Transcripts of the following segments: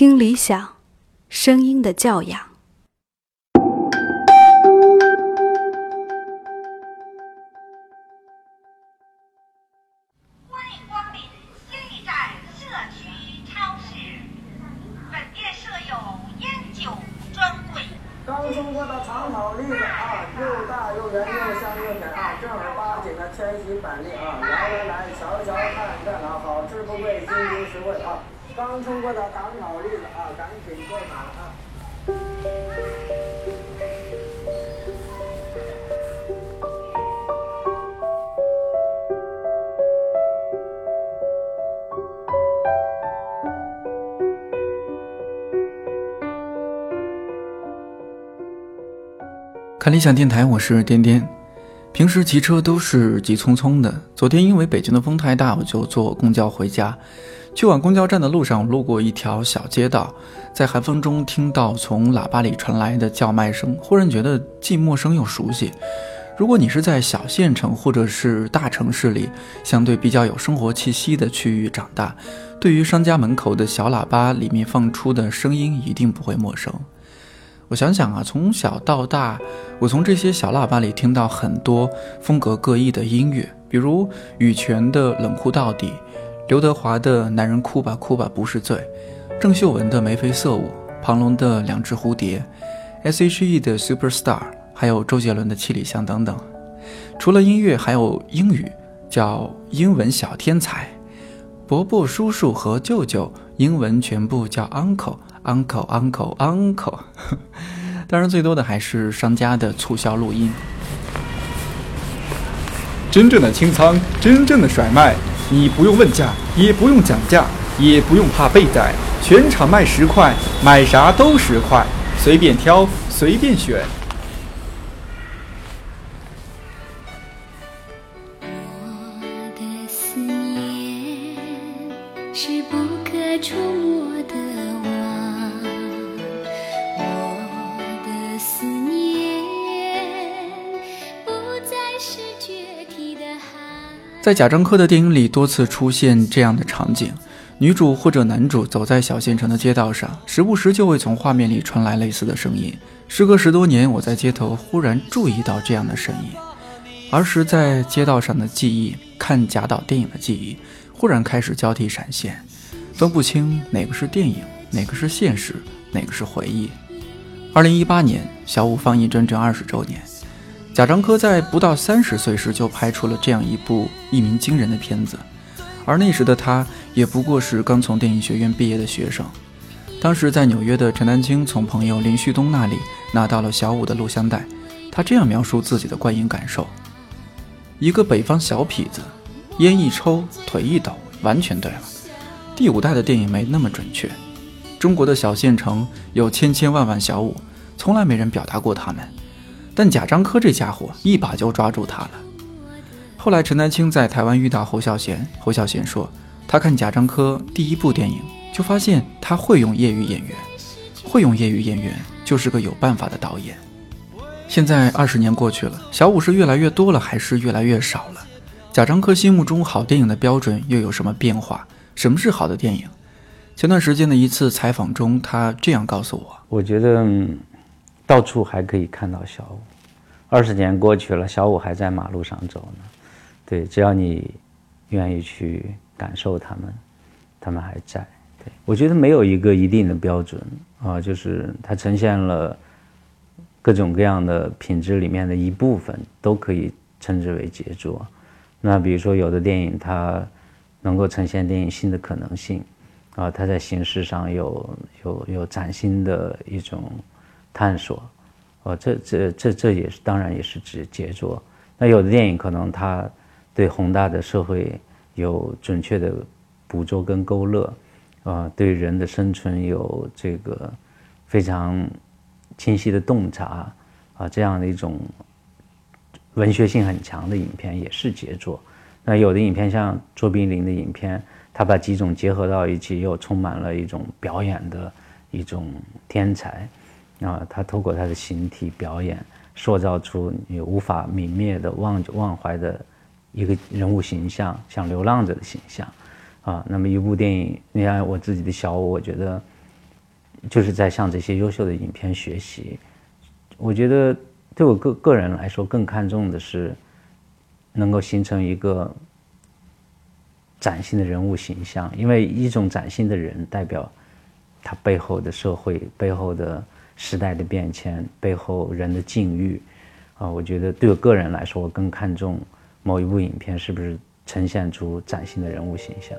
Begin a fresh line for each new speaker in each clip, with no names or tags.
听理想，声音的教养。
啊，好吃不贵，经济实惠啊。刚冲过的长草栗子啊，赶紧购买啊。
看理想电台，我是颠颠。平时骑车都是急匆匆的。昨天因为北京的风太大，我就坐公交回家。去往公交站的路上，路过一条小街道，在寒风中听到从喇叭里传来的叫卖声，忽然觉得既陌生又熟悉。如果你是在小县城或者是大城市里，相对比较有生活气息的区域长大，对于商家门口的小喇叭里面放出的声音一定不会陌生。我想想啊，从小到大，我从这些小喇叭里听到很多风格各异的音乐，比如羽泉的《冷酷到底》，刘德华的《男人哭吧哭吧不是罪》，郑秀文的《眉飞色舞》，庞龙的《两只蝴蝶》，S.H.E 的《Superstar》，还有周杰伦的《七里香》等等。除了音乐，还有英语，叫英文小天才。伯伯、叔叔和舅舅，英文全部叫 uncle。Uncle uncle uncle，当然最多的还是商家的促销录音。真正的清仓，真正的甩卖，你不用问价，也不用讲价，也不用怕被宰，全场卖十块，买啥都十块，随便挑，随便选。在贾樟柯的电影里，多次出现这样的场景：女主或者男主走在小县城的街道上，时不时就会从画面里传来类似的声音。时隔十多年，我在街头忽然注意到这样的声音。儿时在街道上的记忆，看贾导电影的记忆，忽然开始交替闪现，分不清哪个是电影，哪个是现实，哪个是回忆。二零一八年，小五放映整整二十周年。贾樟柯在不到三十岁时就拍出了这样一部一鸣惊人的片子，而那时的他也不过是刚从电影学院毕业的学生。当时在纽约的陈丹青从朋友林旭东那里拿到了小五的录像带，他这样描述自己的观影感受：一个北方小痞子，烟一抽，腿一抖，完全对了。第五代的电影没那么准确，中国的小县城有千千万万小五，从来没人表达过他们。但贾樟柯这家伙一把就抓住他了。后来陈丹青在台湾遇到侯孝贤，侯孝贤说，他看贾樟柯第一部电影就发现他会用业余演员，会用业余演员就是个有办法的导演。现在二十年过去了，小五是越来越多了还是越来越少了？贾樟柯心目中好电影的标准又有什么变化？什么是好的电影？前段时间的一次采访中，他这样告诉我。
我觉得、到处还可以看到小五。二十年过去了，小五还在马路上走呢。对，只要你愿意去感受他们，他们还在。对我觉得没有一个一定的标准啊，就是它呈现了各种各样的品质里面的一部分，都可以称之为杰作。那比如说，有的电影它能够呈现电影新的可能性，啊，它在形式上有有有崭新的一种探索，哦，这这这这也是当然也是指杰作。那有的电影可能它对宏大的社会有准确的捕捉跟勾勒，啊，对人的生存有这个非常清晰的洞察，啊，这样的一种文学性很强的影片也是杰作。那有的影片像卓别林的影片，他把几种结合到一起，又充满了一种表演的一种天才，啊，他透过他的形体表演，塑造出你无法泯灭的忘忘怀的一个人物形象，像流浪者的形象，啊，那么一部电影，你看我自己的小五，我觉得就是在向这些优秀的影片学习。我觉得对我个个人来说，更看重的是能够形成一个崭新的人物形象，因为一种崭新的人代表他背后的社会、背后的时代的变迁、背后人的境遇。啊，我觉得对我个人来说，我更看重某一部影片是不是呈现出崭新的人物形象。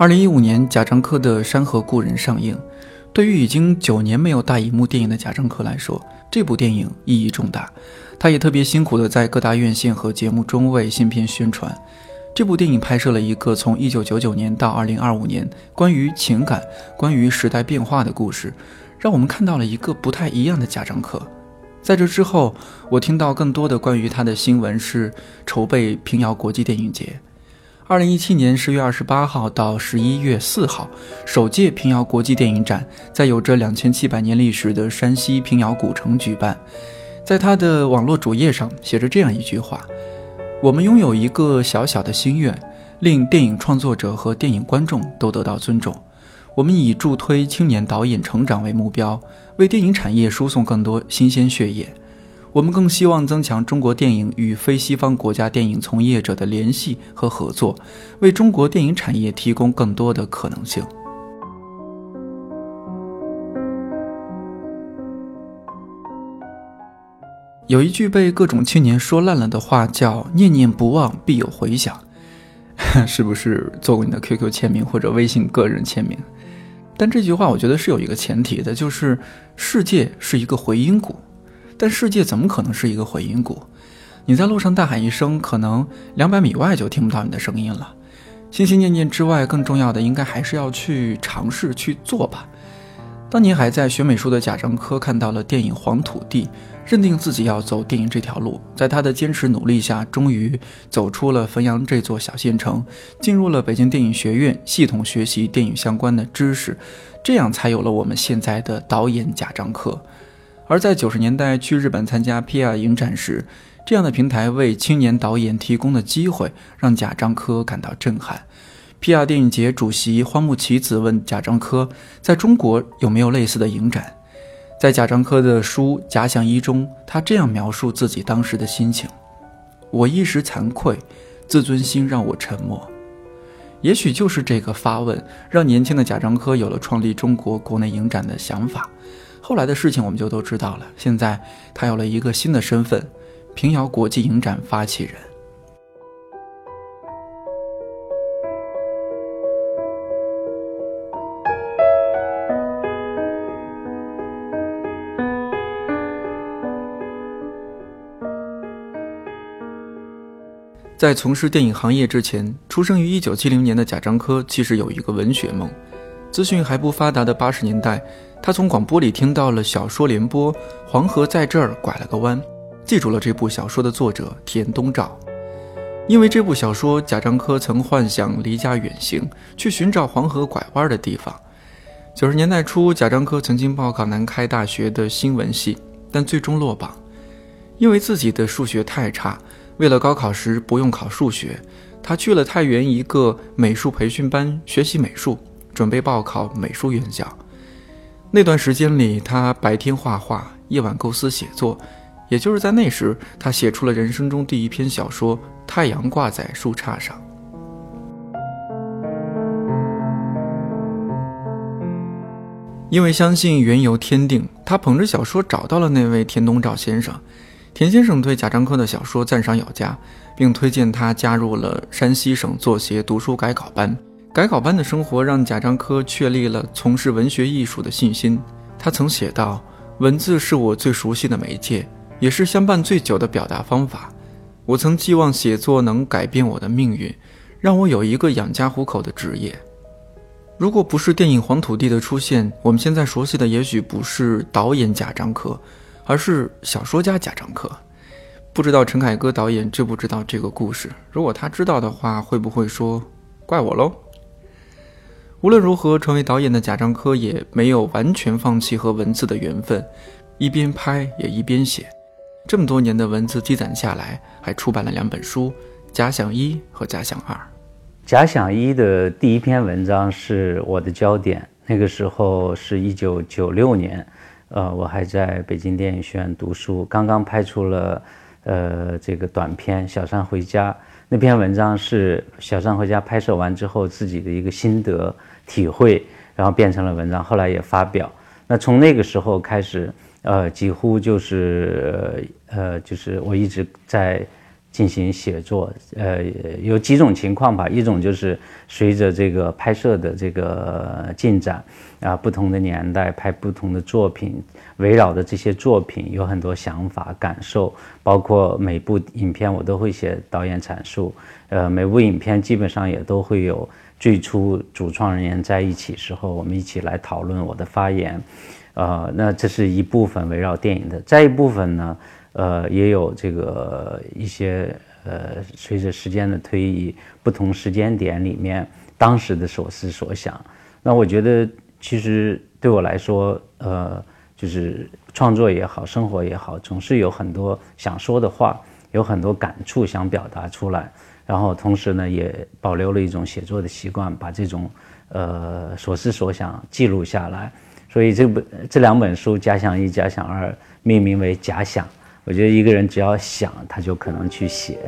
二零一五年，贾樟柯的《山河故人》上映。对于已经九年没有大荧幕电影的贾樟柯来说，这部电影意义重大。他也特别辛苦地在各大院线和节目中为新片宣传。这部电影拍摄了一个从一九九九年到二零二五年关于情感、关于时代变化的故事，让我们看到了一个不太一样的贾樟柯。在这之后，我听到更多的关于他的新闻是筹备平遥国际电影节。二零一七年十月二十八号到十一月四号，首届平遥国际电影展在有着两千七百年历史的山西平遥古城举办。在他的网络主页上写着这样一句话：“我们拥有一个小小的心愿，令电影创作者和电影观众都得到尊重。我们以助推青年导演成长为目标，为电影产业输送更多新鲜血液。”我们更希望增强中国电影与非西方国家电影从业者的联系和合作，为中国电影产业提供更多的可能性。有一句被各种青年说烂了的话，叫“念念不忘，必有回响”，是不是做过你的 QQ 签名或者微信个人签名？但这句话我觉得是有一个前提的，就是世界是一个回音谷。但世界怎么可能是一个回音谷？你在路上大喊一声，可能两百米外就听不到你的声音了。心心念念之外，更重要的应该还是要去尝试去做吧。当年还在学美术的贾樟柯看到了电影《黄土地》，认定自己要走电影这条路，在他的坚持努力下，终于走出了汾阳这座小县城，进入了北京电影学院，系统学习电影相关的知识，这样才有了我们现在的导演贾樟柯。而在九十年代去日本参加 PR 影展时，这样的平台为青年导演提供的机会让贾樟柯感到震撼。PR 电影节主席荒木齐子问贾樟柯，在中国有没有类似的影展？在贾樟柯的书《假想一》中，他这样描述自己当时的心情：“我一时惭愧，自尊心让我沉默。”也许就是这个发问，让年轻的贾樟柯有了创立中国国内影展的想法。后来的事情我们就都知道了。现在他有了一个新的身份——平遥国际影展发起人。在从事电影行业之前，出生于一九七零年的贾樟柯其实有一个文学梦。资讯还不发达的八十年代。他从广播里听到了小说联播《黄河在这儿拐了个弯》，记住了这部小说的作者田东照。因为这部小说，贾樟柯曾幻想离家远行，去寻找黄河拐弯的地方。九十年代初，贾樟柯曾经报考南开大学的新闻系，但最终落榜，因为自己的数学太差，为了高考时不用考数学，他去了太原一个美术培训班学习美术，准备报考美术院校。那段时间里，他白天画画，夜晚构思写作。也就是在那时，他写出了人生中第一篇小说《太阳挂在树杈上》。因为相信缘由天定，他捧着小说找到了那位田东照先生。田先生对贾樟柯的小说赞赏有加，并推荐他加入了山西省作协读书改稿班。改稿班的生活让贾樟柯确立了从事文学艺术的信心。他曾写道：“文字是我最熟悉的媒介，也是相伴最久的表达方法。我曾寄望写作能改变我的命运，让我有一个养家糊口的职业。如果不是电影《黄土地》的出现，我们现在熟悉的也许不是导演贾樟柯，而是小说家贾樟柯。不知道陈凯歌导演知不知道这个故事？如果他知道的话，会不会说怪我喽？”无论如何，成为导演的贾樟柯也没有完全放弃和文字的缘分，一边拍也一边写。这么多年的文字积攒下来，还出版了两本书《假想一》和《假想二》。
《假想一》的第一篇文章是我的焦点，那个时候是一九九六年，呃，我还在北京电影学院读书，刚刚拍出了呃这个短片《小山回家》。那篇文章是《小山回家》拍摄完之后自己的一个心得体会，然后变成了文章，后来也发表。那从那个时候开始，呃，几乎就是呃，就是我一直在进行写作。呃，有几种情况吧，一种就是随着这个拍摄的这个进展。啊，不同的年代拍不同的作品，围绕着这些作品有很多想法、感受，包括每部影片我都会写导演阐述。呃，每部影片基本上也都会有最初主创人员在一起时候，我们一起来讨论我的发言。呃，那这是一部分围绕电影的，再一部分呢，呃，也有这个一些呃，随着时间的推移，不同时间点里面当时的所思所想。那我觉得。其实对我来说，呃，就是创作也好，生活也好，总是有很多想说的话，有很多感触想表达出来。然后同时呢，也保留了一种写作的习惯，把这种呃所思所想记录下来。所以这本这两本书《假想一》《假想二》命名为“假想”。我觉得一个人只要想，他就可能去写。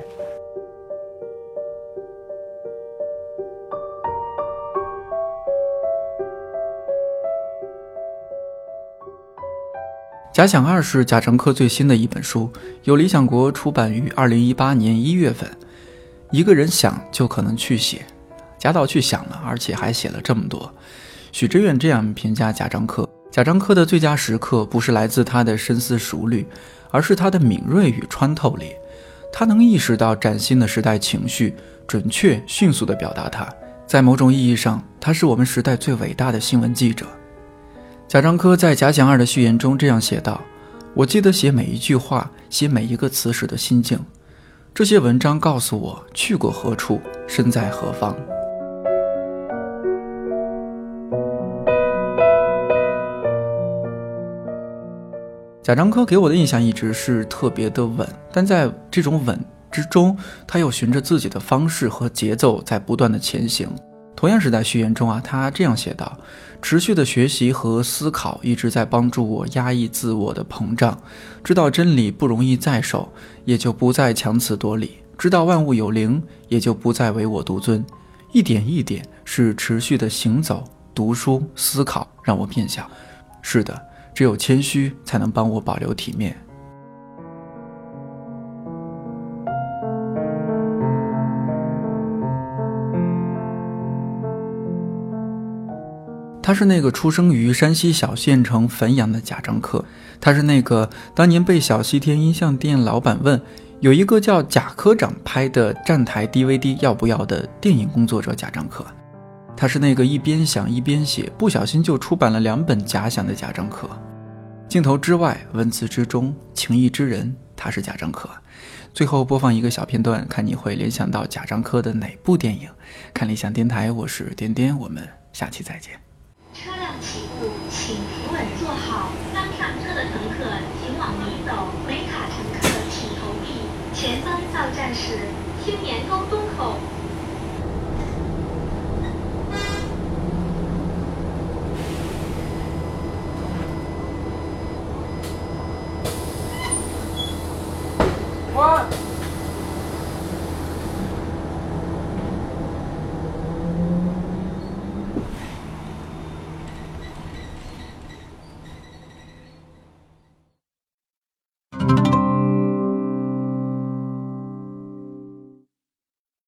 《假想二》是贾樟柯最新的一本书，由理想国出版于二零一八年一月份。一个人想就可能去写，贾导去想了，而且还写了这么多。许知远这样评价贾樟柯：贾樟柯的最佳时刻不是来自他的深思熟虑，而是他的敏锐与穿透力。他能意识到崭新的时代情绪，准确迅速地表达它。在某种意义上，他是我们时代最伟大的新闻记者。贾樟柯在《假想二》的序言中这样写道：“我记得写每一句话、写每一个词时的心境。这些文章告诉我去过何处，身在何方。”贾樟柯给我的印象一直是特别的稳，但在这种稳之中，他又循着自己的方式和节奏在不断的前行。同样是在序言中啊，他这样写道。持续的学习和思考一直在帮助我压抑自我的膨胀，知道真理不容易在手，也就不再强词夺理；知道万物有灵，也就不再唯我独尊。一点一点，是持续的行走、读书、思考，让我变小。是的，只有谦虚，才能帮我保留体面。他是那个出生于山西小县城汾阳的贾樟柯，他是那个当年被小西天音像店老板问有一个叫贾科长拍的站台 DVD 要不要的电影工作者贾樟柯，他是那个一边想一边写，不小心就出版了两本假想的贾樟柯。镜头之外，文字之中，情意之人，他是贾樟柯。最后播放一个小片段，看你会联想到贾樟柯的哪部电影？看理想电台，我是点点，我们下期再见。
车辆起